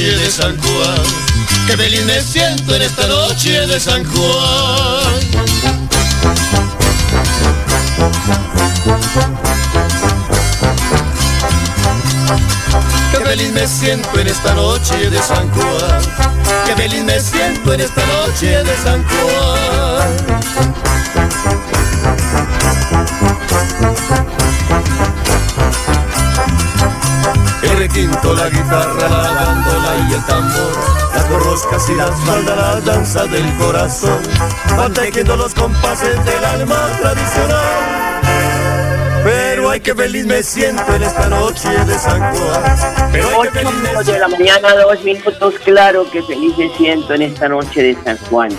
Noche de San Juan. Qué feliz me siento en esta noche de San Juan. Qué feliz me siento en esta noche de San Juan. Qué feliz me siento en esta noche de San Juan. Requinto, la guitarra, la bandola y el tambor Las borroscas y las faldas, la danza del corazón Van tejiendo los compases del alma tradicional. Pero ay que feliz me siento en esta noche de San Juan. Pero ay que feliz me 8 de la mañana, dos minutos, claro que feliz me siento en esta noche de San Juan.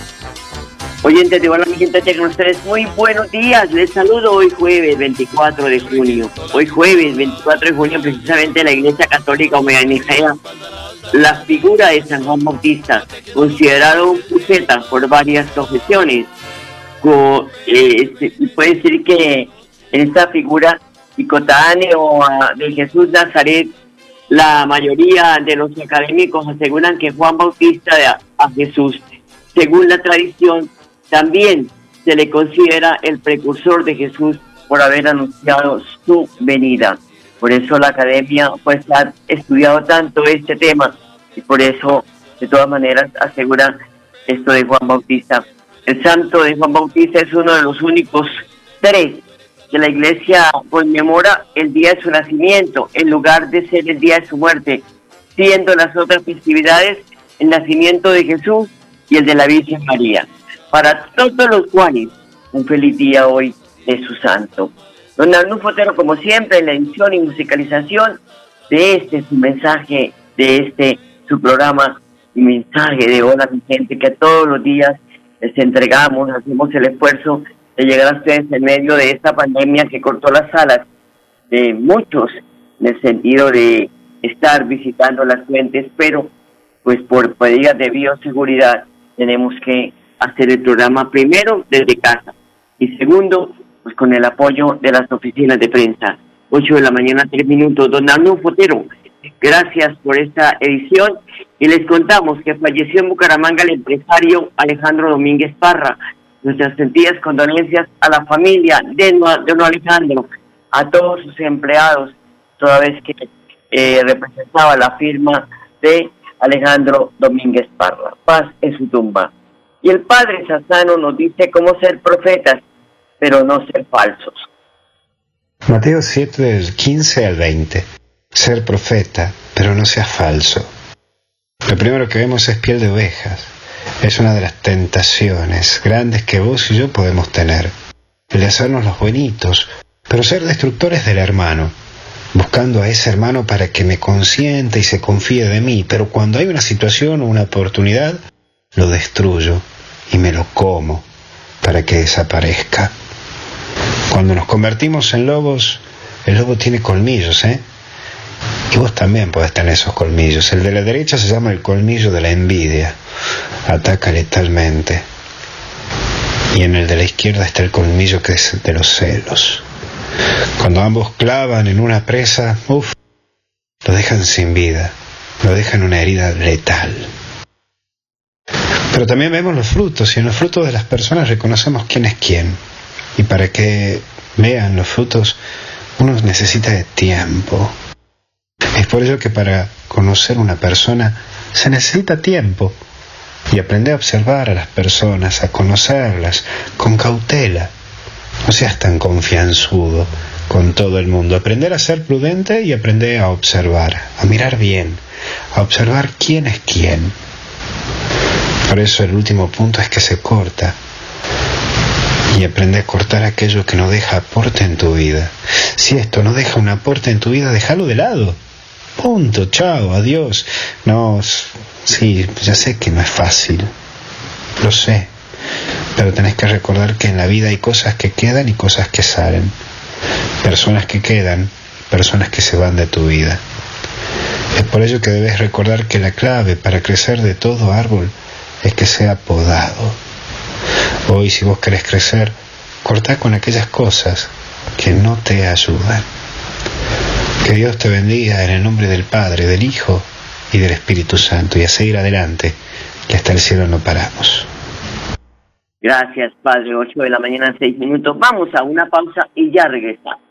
Oyentes de Hola, mi gente, tengan ustedes muy buenos días. Les saludo hoy jueves 24 de junio. Hoy jueves 24 de junio, precisamente la Iglesia Católica homenajea la figura de San Juan Bautista, considerado un profeta por varias confesiones. Co- eh, se puede decir que en esta figura picotáneo ah, de Jesús Nazaret, la mayoría de los académicos aseguran que Juan Bautista a Jesús, según la tradición, también se le considera el precursor de Jesús por haber anunciado su venida. Por eso la academia pues ha estudiado tanto este tema y por eso de todas maneras asegura esto de Juan Bautista. El santo de Juan Bautista es uno de los únicos tres que la iglesia conmemora el día de su nacimiento en lugar de ser el día de su muerte, siendo las otras festividades el nacimiento de Jesús y el de la Virgen María. Para todos los cuales, un feliz día hoy de su santo. Don Arnulfo Otero, como siempre, en la edición y musicalización de este su mensaje, de este su programa y mensaje de hola mi gente, que todos los días les entregamos, hacemos el esfuerzo de llegar a ustedes en medio de esta pandemia que cortó las alas de muchos en el sentido de estar visitando las fuentes, pero pues por medidas de bioseguridad tenemos que hacer el programa primero desde casa y segundo pues con el apoyo de las oficinas de prensa. 8 de la mañana, 3 minutos. Don Arnulfo Otero, gracias por esta edición y les contamos que falleció en Bucaramanga el empresario Alejandro Domínguez Parra. Nuestras sentidas condolencias a la familia de don Alejandro, a todos sus empleados, toda vez que eh, representaba la firma de Alejandro Domínguez Parra. Paz en su tumba. Y el padre Sassano nos dice cómo ser profetas, pero no ser falsos. Mateo 7 del 15 al 20. Ser profeta, pero no seas falso. Lo primero que vemos es piel de ovejas. Es una de las tentaciones grandes que vos y yo podemos tener. El de hacernos los buenitos, pero ser destructores del hermano. Buscando a ese hermano para que me consienta y se confíe de mí, pero cuando hay una situación o una oportunidad, lo destruyo y me lo como para que desaparezca. Cuando nos convertimos en lobos, el lobo tiene colmillos, ¿eh? Y vos también podés tener esos colmillos. El de la derecha se llama el colmillo de la envidia. Ataca letalmente. Y en el de la izquierda está el colmillo que es de los celos. Cuando ambos clavan en una presa, uff, lo dejan sin vida. Lo dejan una herida letal. Pero también vemos los frutos y en los frutos de las personas reconocemos quién es quién. Y para que vean los frutos, uno necesita tiempo. Es por ello que para conocer una persona se necesita tiempo y aprender a observar a las personas, a conocerlas con cautela. No seas tan confianzudo con todo el mundo. Aprender a ser prudente y aprender a observar, a mirar bien, a observar quién es quién. Por eso el último punto es que se corta. Y aprende a cortar aquello que no deja aporte en tu vida. Si esto no deja un aporte en tu vida, déjalo de lado. Punto, chao, adiós. No, sí, ya sé que no es fácil. Lo sé. Pero tenés que recordar que en la vida hay cosas que quedan y cosas que salen. Personas que quedan, personas que se van de tu vida. Es por ello que debes recordar que la clave para crecer de todo árbol es que sea podado. Hoy si vos querés crecer, cortá con aquellas cosas que no te ayudan. Que Dios te bendiga en el nombre del Padre, del Hijo y del Espíritu Santo y a seguir adelante, que hasta el cielo no paramos. Gracias, Padre. 8 de la mañana, 6 minutos. Vamos a una pausa y ya regresamos.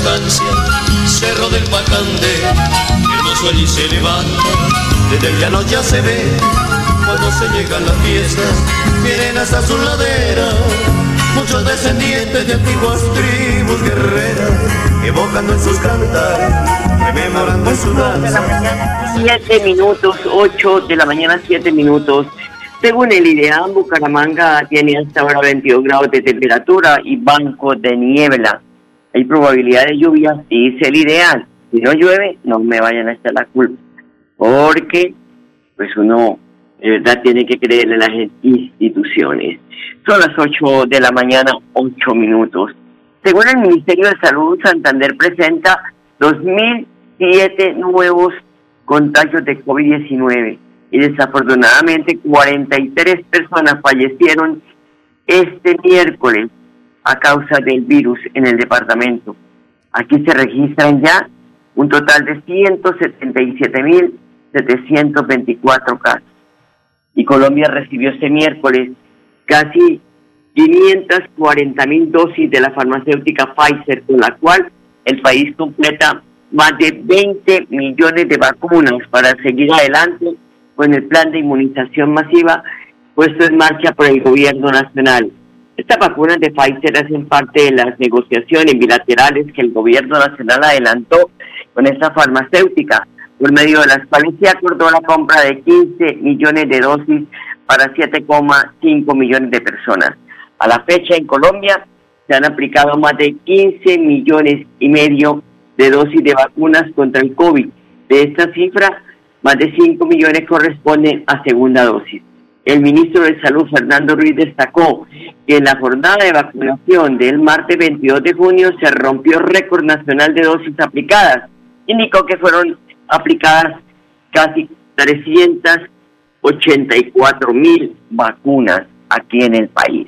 Distancia, Cerro del Pacande, hermoso allí se levanta, desde el llano ya se ve, cuando se llegan las fiestas, vienen hasta su ladera, muchos descendientes de antiguas tribus guerreras, evocando en sus cantares, rememorando en su danza. 7 minutos, 8 de la mañana, 7 minutos. Según el IDEAM, Bucaramanga tiene hasta ahora 22 grados de temperatura y banco de niebla. Hay probabilidad de lluvia, dice el ideal. Si no llueve, no me vayan a echar la culpa. Porque, pues uno, de verdad, tiene que creer en las instituciones. Son las 8 de la mañana, 8 minutos. Según el Ministerio de Salud, Santander presenta 2.007 nuevos contagios de COVID-19 y desafortunadamente 43 personas fallecieron este miércoles a causa del virus en el departamento. Aquí se registran ya un total de 177.724 casos. Y Colombia recibió este miércoles casi 540.000 dosis de la farmacéutica Pfizer, con la cual el país completa más de 20 millones de vacunas para seguir adelante con el plan de inmunización masiva puesto en marcha por el gobierno nacional. Estas vacunas de Pfizer hacen parte de las negociaciones bilaterales que el gobierno nacional adelantó con esta farmacéutica, por medio de las cuales se acordó la compra de 15 millones de dosis para 7,5 millones de personas. A la fecha en Colombia se han aplicado más de 15 millones y medio de dosis de vacunas contra el COVID. De esta cifra, más de 5 millones corresponden a segunda dosis. El ministro de Salud, Fernando Ruiz, destacó que en la jornada de vacunación del martes 22 de junio se rompió récord nacional de dosis aplicadas. Indicó que fueron aplicadas casi 384 mil vacunas aquí en el país.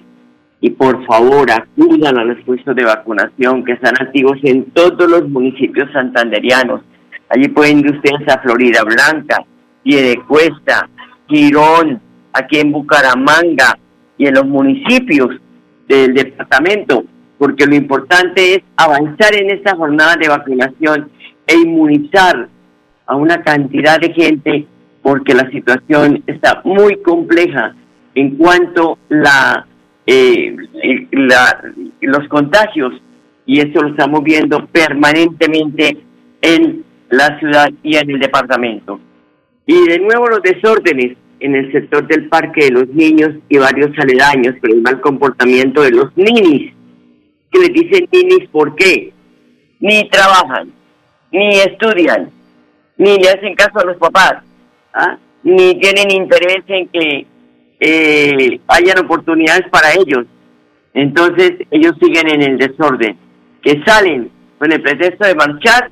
Y por favor, acudan a los puestos de vacunación que están activos en todos los municipios santanderianos. Allí pueden ir ustedes a Florida Blanca, Piedecuesta, Girón, aquí en Bucaramanga y en los municipios del departamento, porque lo importante es avanzar en esta jornada de vacunación e inmunizar a una cantidad de gente porque la situación está muy compleja en cuanto la, eh, la los contagios y eso lo estamos viendo permanentemente en la ciudad y en el departamento. Y de nuevo los desórdenes en el sector del parque de los niños y varios aledaños por el mal comportamiento de los ninis, que les dicen ninis por qué, ni trabajan, ni estudian, ni le hacen caso a los papás, ¿ah? ni tienen interés en que eh, hayan oportunidades para ellos. Entonces ellos siguen en el desorden, que salen con el pretexto de marchar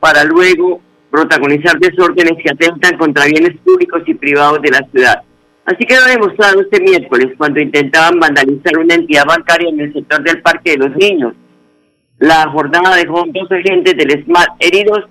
para luego protagonizar desórdenes que atentan contra bienes públicos y privados de la ciudad. Así que lo demostrado este miércoles cuando intentaban vandalizar una entidad bancaria en el sector del Parque de los Niños. La jornada dejó dos agentes del SMAT heridos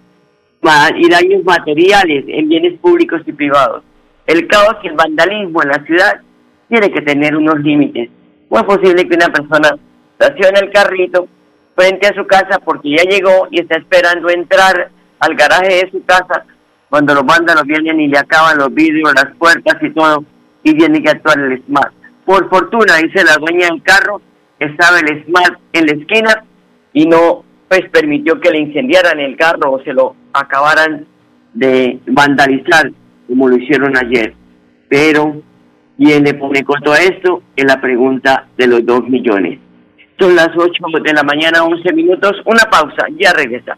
y daños materiales en bienes públicos y privados. El caos y el vandalismo en la ciudad tiene que tener unos límites. ¿Cómo es posible que una persona estacione el carrito frente a su casa porque ya llegó y está esperando entrar al garaje de su casa cuando los vándalos vienen y le acaban los vidrios, las puertas y todo, y tiene que actuar el SMART. Por fortuna, dice la dueña del carro, estaba el SMART en la esquina y no pues permitió que le incendiaran el carro o se lo acabaran de vandalizar como lo hicieron ayer. Pero, ¿quién le pone costo a esto? Es la pregunta de los dos millones. Son las 8 de la mañana, 11 minutos. Una pausa, ya regresa.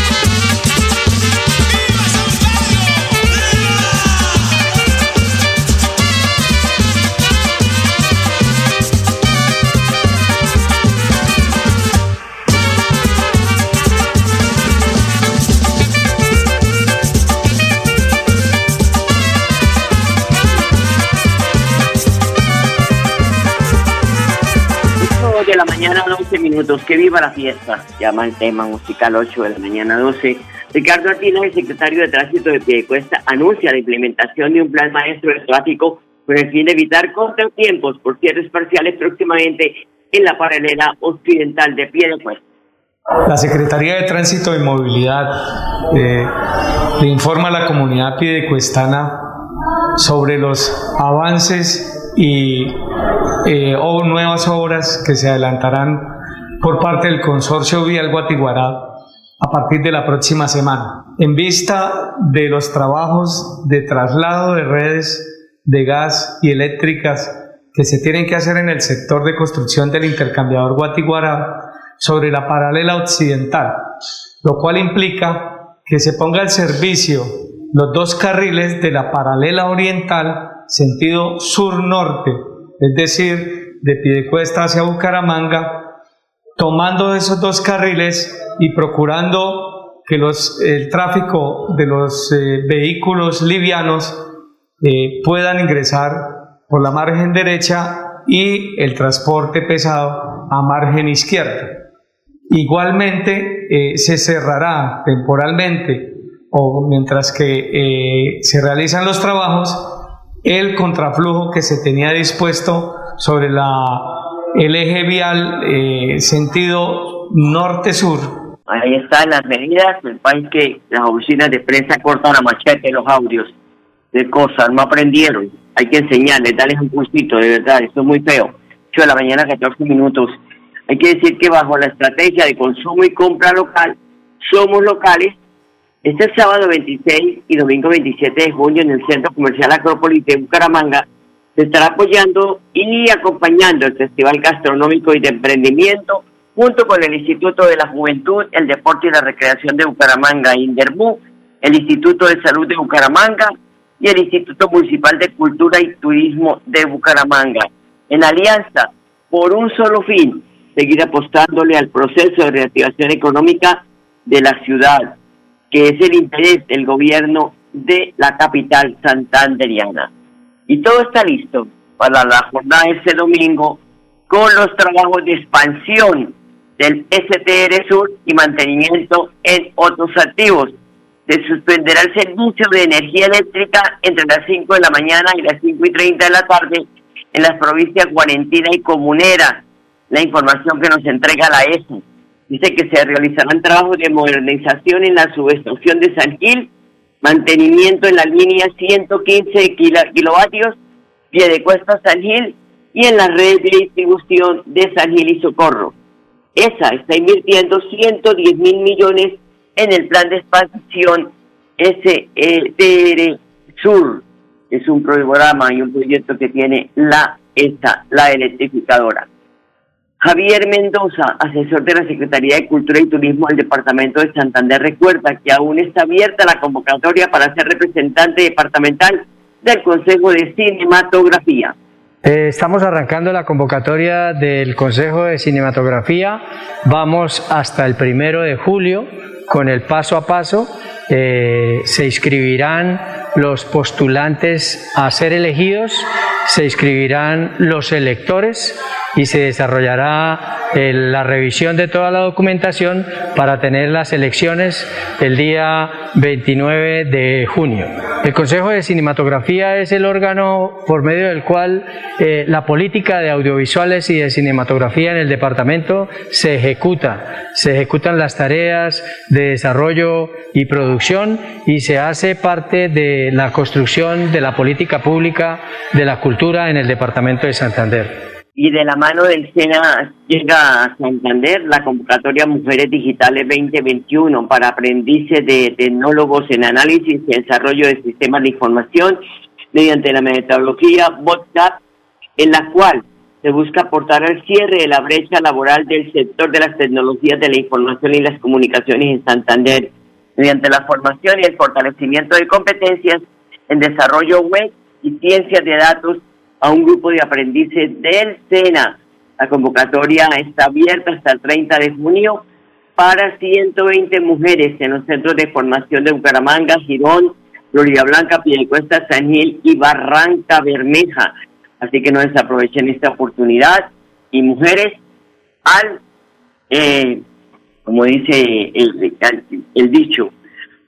mañana 12 minutos. Que viva la fiesta. Llama el tema musical 8 de la mañana 12. Ricardo Artina, el secretario de Tránsito de Piedecuesta, anuncia la implementación de un plan maestro de tráfico con el fin de evitar contratiempos por cierres parciales próximamente en la paralela occidental de Piedecuesta. La Secretaría de Tránsito y Movilidad eh, le informa a la comunidad piedecuestana sobre los avances y eh, o nuevas obras que se adelantarán por parte del consorcio Vial Guatiguará a partir de la próxima semana. En vista de los trabajos de traslado de redes de gas y eléctricas que se tienen que hacer en el sector de construcción del intercambiador Guatiguará sobre la paralela occidental, lo cual implica que se ponga al servicio los dos carriles de la paralela oriental sentido sur-norte es decir, de Piedecuesta hacia Bucaramanga, tomando esos dos carriles y procurando que los, el tráfico de los eh, vehículos livianos eh, puedan ingresar por la margen derecha y el transporte pesado a margen izquierda. Igualmente eh, se cerrará temporalmente o mientras que se realizan los trabajos el contraflujo que se tenía dispuesto sobre la, el eje vial eh, sentido norte-sur. Ahí están las medidas, el país que las oficinas de prensa cortan a machete los audios de cosas, no aprendieron, hay que enseñarles, darles un cursito, de verdad, esto es muy feo. 8 de la mañana, 14 minutos. Hay que decir que bajo la estrategia de consumo y compra local, somos locales este sábado 26 y domingo 27 de junio en el Centro Comercial Acrópolis de Bucaramanga se estará apoyando y acompañando el Festival Gastronómico y de Emprendimiento junto con el Instituto de la Juventud, el Deporte y la Recreación de Bucaramanga, INDERBU, el Instituto de Salud de Bucaramanga y el Instituto Municipal de Cultura y Turismo de Bucaramanga. En alianza, por un solo fin, seguir apostándole al proceso de reactivación económica de la ciudad que es el interés del gobierno de la capital santanderiana. Y todo está listo para la jornada de este domingo con los trabajos de expansión del STR Sur y mantenimiento en otros activos. Se suspenderá el servicio de energía eléctrica entre las 5 de la mañana y las 5 y 30 de la tarde en las provincias Guarentina y Comunera. La información que nos entrega la ESA. Dice que se realizarán trabajos de modernización en la subestación de San Gil, mantenimiento en la línea 115 kilovatios, pie de cuesta San Gil y en la red de distribución de San Gil y Socorro. ESA está invirtiendo 110 mil millones en el plan de expansión SETR Sur. Es un programa y un proyecto que tiene la ESA, la electrificadora. Javier Mendoza, asesor de la Secretaría de Cultura y Turismo del Departamento de Santander, recuerda que aún está abierta la convocatoria para ser representante departamental del Consejo de Cinematografía. Eh, estamos arrancando la convocatoria del Consejo de Cinematografía. Vamos hasta el primero de julio con el paso a paso. Eh, se inscribirán los postulantes a ser elegidos, se inscribirán los electores y se desarrollará eh, la revisión de toda la documentación para tener las elecciones el día 29 de junio. El Consejo de Cinematografía es el órgano por medio del cual eh, la política de audiovisuales y de cinematografía en el departamento se ejecuta. Se ejecutan las tareas de desarrollo y producción y se hace parte de la construcción de la política pública de la cultura en el departamento de Santander. Y de la mano del SENA llega a Santander la convocatoria Mujeres Digitales 2021 para aprendices de tecnólogos en análisis y desarrollo de sistemas de información mediante la metodología BotCap, en la cual se busca aportar al cierre de la brecha laboral del sector de las tecnologías de la información y las comunicaciones en Santander, mediante la formación y el fortalecimiento de competencias en desarrollo web y ciencias de datos a un grupo de aprendices del SENA. La convocatoria está abierta hasta el 30 de junio para 120 mujeres en los centros de formación de Bucaramanga, Girón, Florida Blanca, Piedecuesta, San Gil y Barranca Bermeja. Así que no desaprovechen esta oportunidad. Y mujeres, al, eh, como dice el, dicho,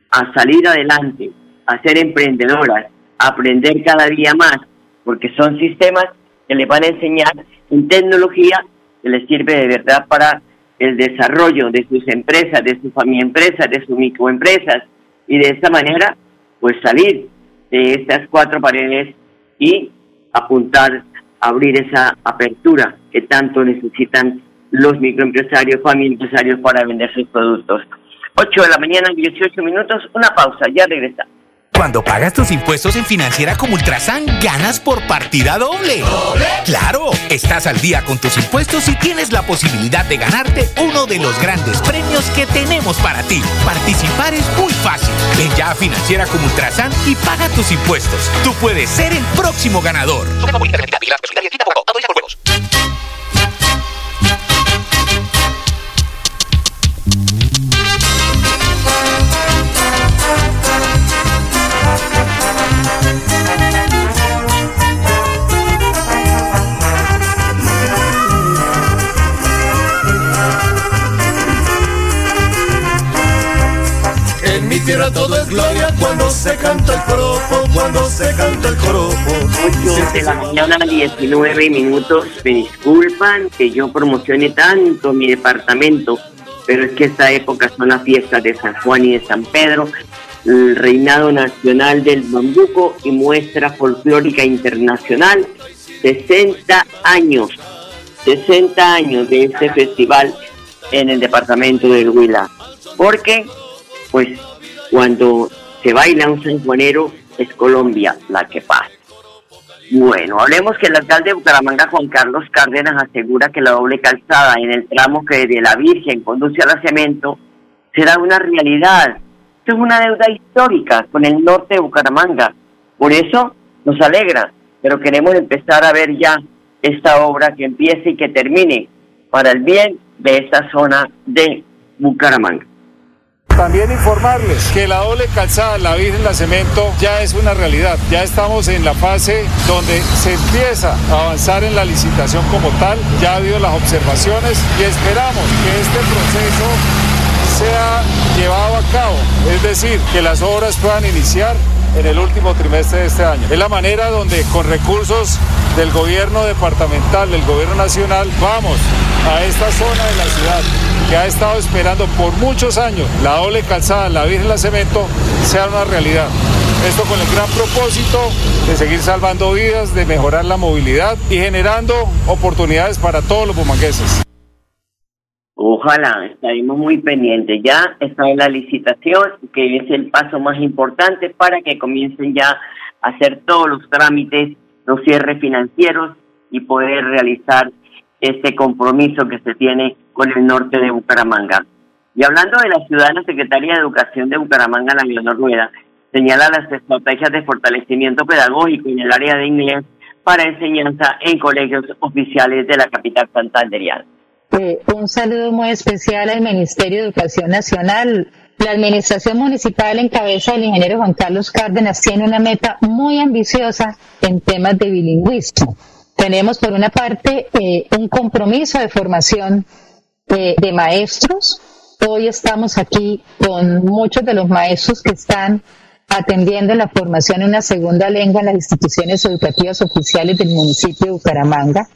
a salir adelante, a ser emprendedoras, a aprender cada día más porque son sistemas que les van a enseñar en tecnología que les sirve de verdad para el desarrollo de sus empresas, de sus familia empresas, de sus microempresas y de esta manera pues salir de estas cuatro paredes y apuntar abrir esa apertura que tanto necesitan los microempresarios, familia empresarios para vender sus productos. 8 de la mañana, 18 minutos, una pausa, ya regresamos. Cuando pagas tus impuestos en Financiera como Ultrasan, ganas por partida doble. ¿Doble? Claro, estás al día con tus impuestos y tienes la posibilidad de ganarte uno de los grandes premios que tenemos para ti. Participar es muy fácil. Ven ya a Financiera como Ultrasan y paga tus impuestos. Tú puedes ser el próximo ganador. Tierra todo es gloria cuando se canta el coropo, cuando se canta el coropo. 8 de la mañana, 19 minutos. Me disculpan que yo promocione tanto mi departamento, pero es que esta época son las fiestas de San Juan y de San Pedro, el reinado nacional del bambuco y muestra folclórica internacional. 60 años, 60 años de este festival en el departamento del Huila. Porque, pues, cuando se baila un sanjuanero, es Colombia la que pasa. Bueno, hablemos que el alcalde de Bucaramanga, Juan Carlos Cárdenas, asegura que la doble calzada en el tramo que de la Virgen conduce a la Cemento será una realidad. Esto es una deuda histórica con el norte de Bucaramanga. Por eso nos alegra, pero queremos empezar a ver ya esta obra que empiece y que termine para el bien de esta zona de Bucaramanga. También informarles que la doble calzada, la Virgen La Cemento, ya es una realidad. Ya estamos en la fase donde se empieza a avanzar en la licitación como tal. Ya ha habido las observaciones y esperamos que este proceso sea llevado a cabo. Es decir, que las obras puedan iniciar en el último trimestre de este año. Es la manera donde con recursos del gobierno departamental, del gobierno nacional, vamos a esta zona de la ciudad que ha estado esperando por muchos años la doble calzada, la Virgen la Cemento, sea una realidad. Esto con el gran propósito de seguir salvando vidas, de mejorar la movilidad y generando oportunidades para todos los bumangueses. Ojalá, estaremos muy pendientes. Ya está la licitación, que es el paso más importante para que comiencen ya a hacer todos los trámites, los cierres financieros y poder realizar este compromiso que se tiene con el norte de Bucaramanga. Y hablando de la ciudad, la Secretaría de Educación de Bucaramanga, la Leonor Rueda, señala las estrategias de fortalecimiento pedagógico en el área de inglés para enseñanza en colegios oficiales de la capital santanderiana. Eh, un saludo muy especial al Ministerio de Educación Nacional. La Administración Municipal en cabeza del ingeniero Juan Carlos Cárdenas tiene una meta muy ambiciosa en temas de bilingüismo. Tenemos, por una parte, eh, un compromiso de formación eh, de maestros. Hoy estamos aquí con muchos de los maestros que están atendiendo la formación en una segunda lengua en las instituciones educativas oficiales del municipio de Bucaramanga,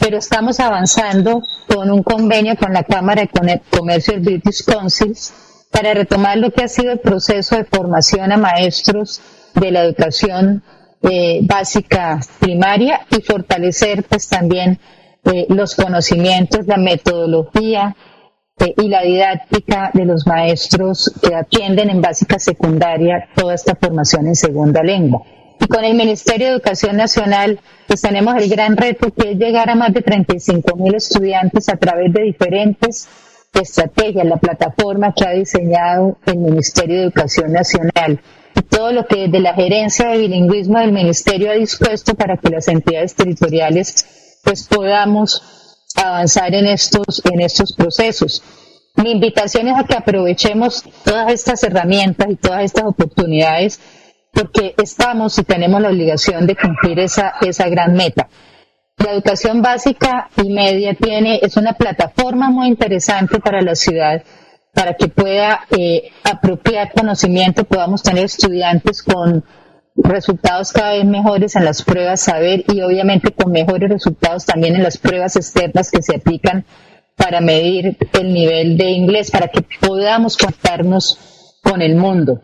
pero estamos avanzando con un convenio con la Cámara de Comercio del British Council para retomar lo que ha sido el proceso de formación a maestros de la educación eh, básica primaria y fortalecer pues también eh, los conocimientos, la metodología, y la didáctica de los maestros que atienden en básica secundaria toda esta formación en segunda lengua. Y con el Ministerio de Educación Nacional, pues tenemos el gran reto que es llegar a más de 35 mil estudiantes a través de diferentes estrategias, la plataforma que ha diseñado el Ministerio de Educación Nacional y todo lo que desde la gerencia de bilingüismo del Ministerio ha dispuesto para que las entidades territoriales pues podamos avanzar en estos, en estos procesos. Mi invitación es a que aprovechemos todas estas herramientas y todas estas oportunidades porque estamos y tenemos la obligación de cumplir esa, esa gran meta. La educación básica y media tiene, es una plataforma muy interesante para la ciudad, para que pueda eh, apropiar conocimiento, podamos tener estudiantes con resultados cada vez mejores en las pruebas saber y obviamente con mejores resultados también en las pruebas externas que se aplican para medir el nivel de inglés, para que podamos contarnos con el mundo.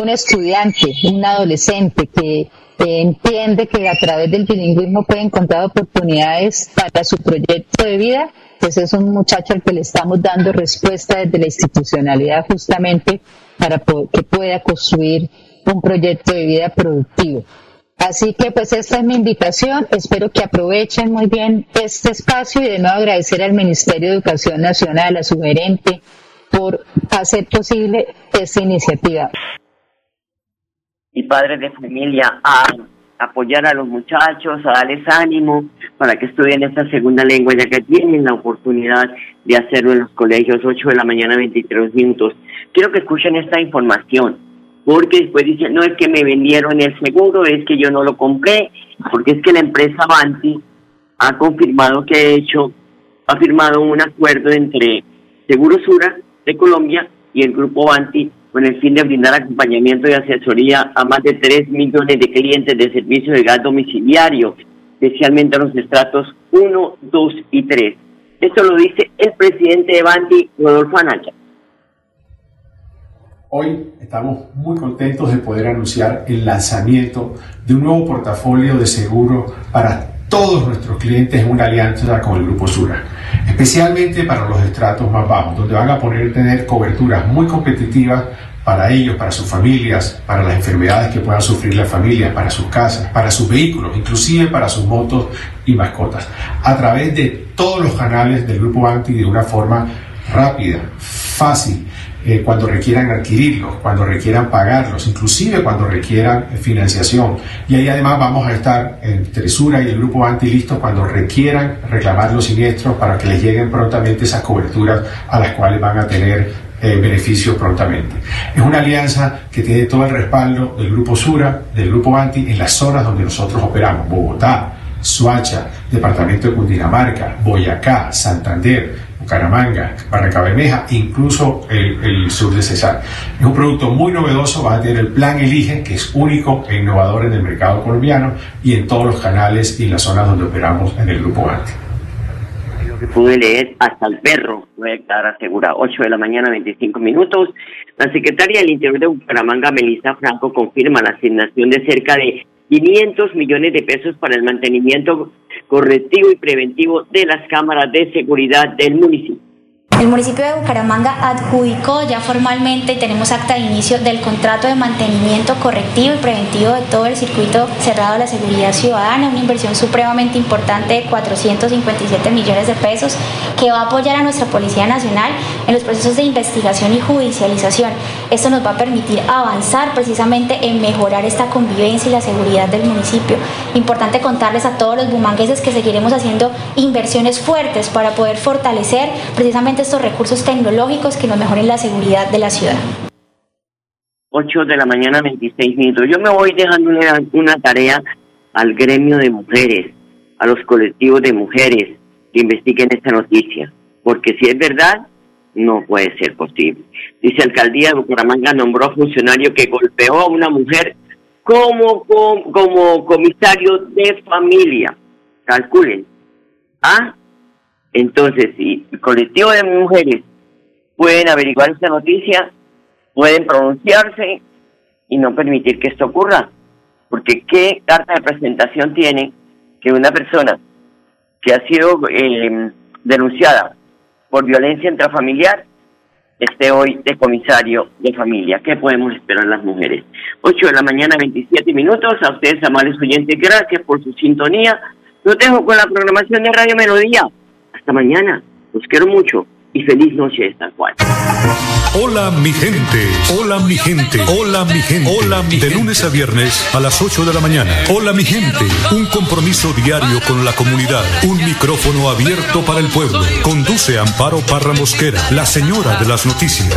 Un estudiante, un adolescente que entiende que a través del bilingüismo puede encontrar oportunidades para su proyecto de vida, pues es un muchacho al que le estamos dando respuesta desde la institucionalidad justamente para que pueda construir un proyecto de vida productivo. Así que pues esta es mi invitación, espero que aprovechen muy bien este espacio y de nuevo agradecer al Ministerio de Educación Nacional, a su gerente, por hacer posible esta iniciativa. Y padres de familia a apoyar a los muchachos, a darles ánimo para que estudien esta segunda lengua, ya que tienen la oportunidad de hacerlo en los colegios, 8 de la mañana, 23 minutos. Quiero que escuchen esta información porque después dicen, no es que me vendieron el seguro, es que yo no lo compré, porque es que la empresa Banti ha confirmado que ha hecho, ha firmado un acuerdo entre Seguro Sura de Colombia y el grupo Banti con el fin de brindar acompañamiento y asesoría a más de 3 millones de clientes de servicio de gas domiciliario, especialmente a los estratos 1, 2 y 3. Esto lo dice el presidente de Banti, Rodolfo Anaya. Hoy estamos muy contentos de poder anunciar el lanzamiento de un nuevo portafolio de seguro para todos nuestros clientes en una alianza con el Grupo Sura, especialmente para los estratos más bajos, donde van a poder tener coberturas muy competitivas para ellos, para sus familias, para las enfermedades que puedan sufrir las familias, para sus casas, para sus vehículos, inclusive para sus motos y mascotas, a través de todos los canales del Grupo Anti de una forma rápida, fácil eh, cuando requieran adquirirlos, cuando requieran pagarlos, inclusive cuando requieran financiación. Y ahí además vamos a estar en Tresura y el grupo Anti cuando requieran reclamar los siniestros para que les lleguen prontamente esas coberturas a las cuales van a tener eh, beneficios prontamente. Es una alianza que tiene todo el respaldo del Grupo Sura, del Grupo Anti, en las zonas donde nosotros operamos, Bogotá, Suacha, Departamento de Cundinamarca, Boyacá, Santander, Bucaramanga, Barranca Bermeja, incluso el, sur de Cesar. Es un producto muy novedoso, va a tener el plan Elige, que es único e innovador en el mercado colombiano y en todos los canales y las zonas donde operamos en el Grupo Anti que pude leer hasta el perro puede estar asegurado. 8 de la mañana, 25 minutos. La secretaria del Interior de Bucaramanga, Melissa Franco, confirma la asignación de cerca de 500 millones de pesos para el mantenimiento correctivo y preventivo de las cámaras de seguridad del municipio. El municipio de Bucaramanga adjudicó ya formalmente y tenemos acta de inicio del contrato de mantenimiento correctivo y preventivo de todo el circuito cerrado de la seguridad ciudadana, una inversión supremamente importante de 457 millones de pesos que va a apoyar a nuestra Policía Nacional en los procesos de investigación y judicialización. Esto nos va a permitir avanzar precisamente en mejorar esta convivencia y la seguridad del municipio. Importante contarles a todos los bumangueses que seguiremos haciendo inversiones fuertes para poder fortalecer precisamente estos recursos tecnológicos que nos mejoren la seguridad de la ciudad. 8 de la mañana, 26 minutos. Yo me voy dejando una, tarea al gremio de mujeres, a los colectivos de mujeres que investiguen esta noticia, porque si es verdad, no puede ser posible. Dice Alcaldía de Bucaramanga nombró a funcionario que golpeó a una mujer como, como, como comisario de familia. Calculen. ¿Ah? Entonces, si el colectivo de mujeres pueden averiguar esta noticia, pueden pronunciarse y no permitir que esto ocurra. Porque qué carta de presentación tiene que una persona que ha sido eh, denunciada por violencia intrafamiliar esté hoy de comisario de familia. ¿Qué podemos esperar las mujeres? 8 de la mañana, 27 minutos. A ustedes, amables oyentes, gracias por su sintonía. Los dejo con la programación de Radio Melodía. Hasta mañana. Los quiero mucho y feliz noche esta cual. Hola mi gente, hola mi gente, hola mi gente, hola mi De lunes a viernes a las 8 de la mañana. Hola mi gente, un compromiso diario con la comunidad, un micrófono abierto para el pueblo. Conduce Amparo Parra Mosquera, la señora de las noticias.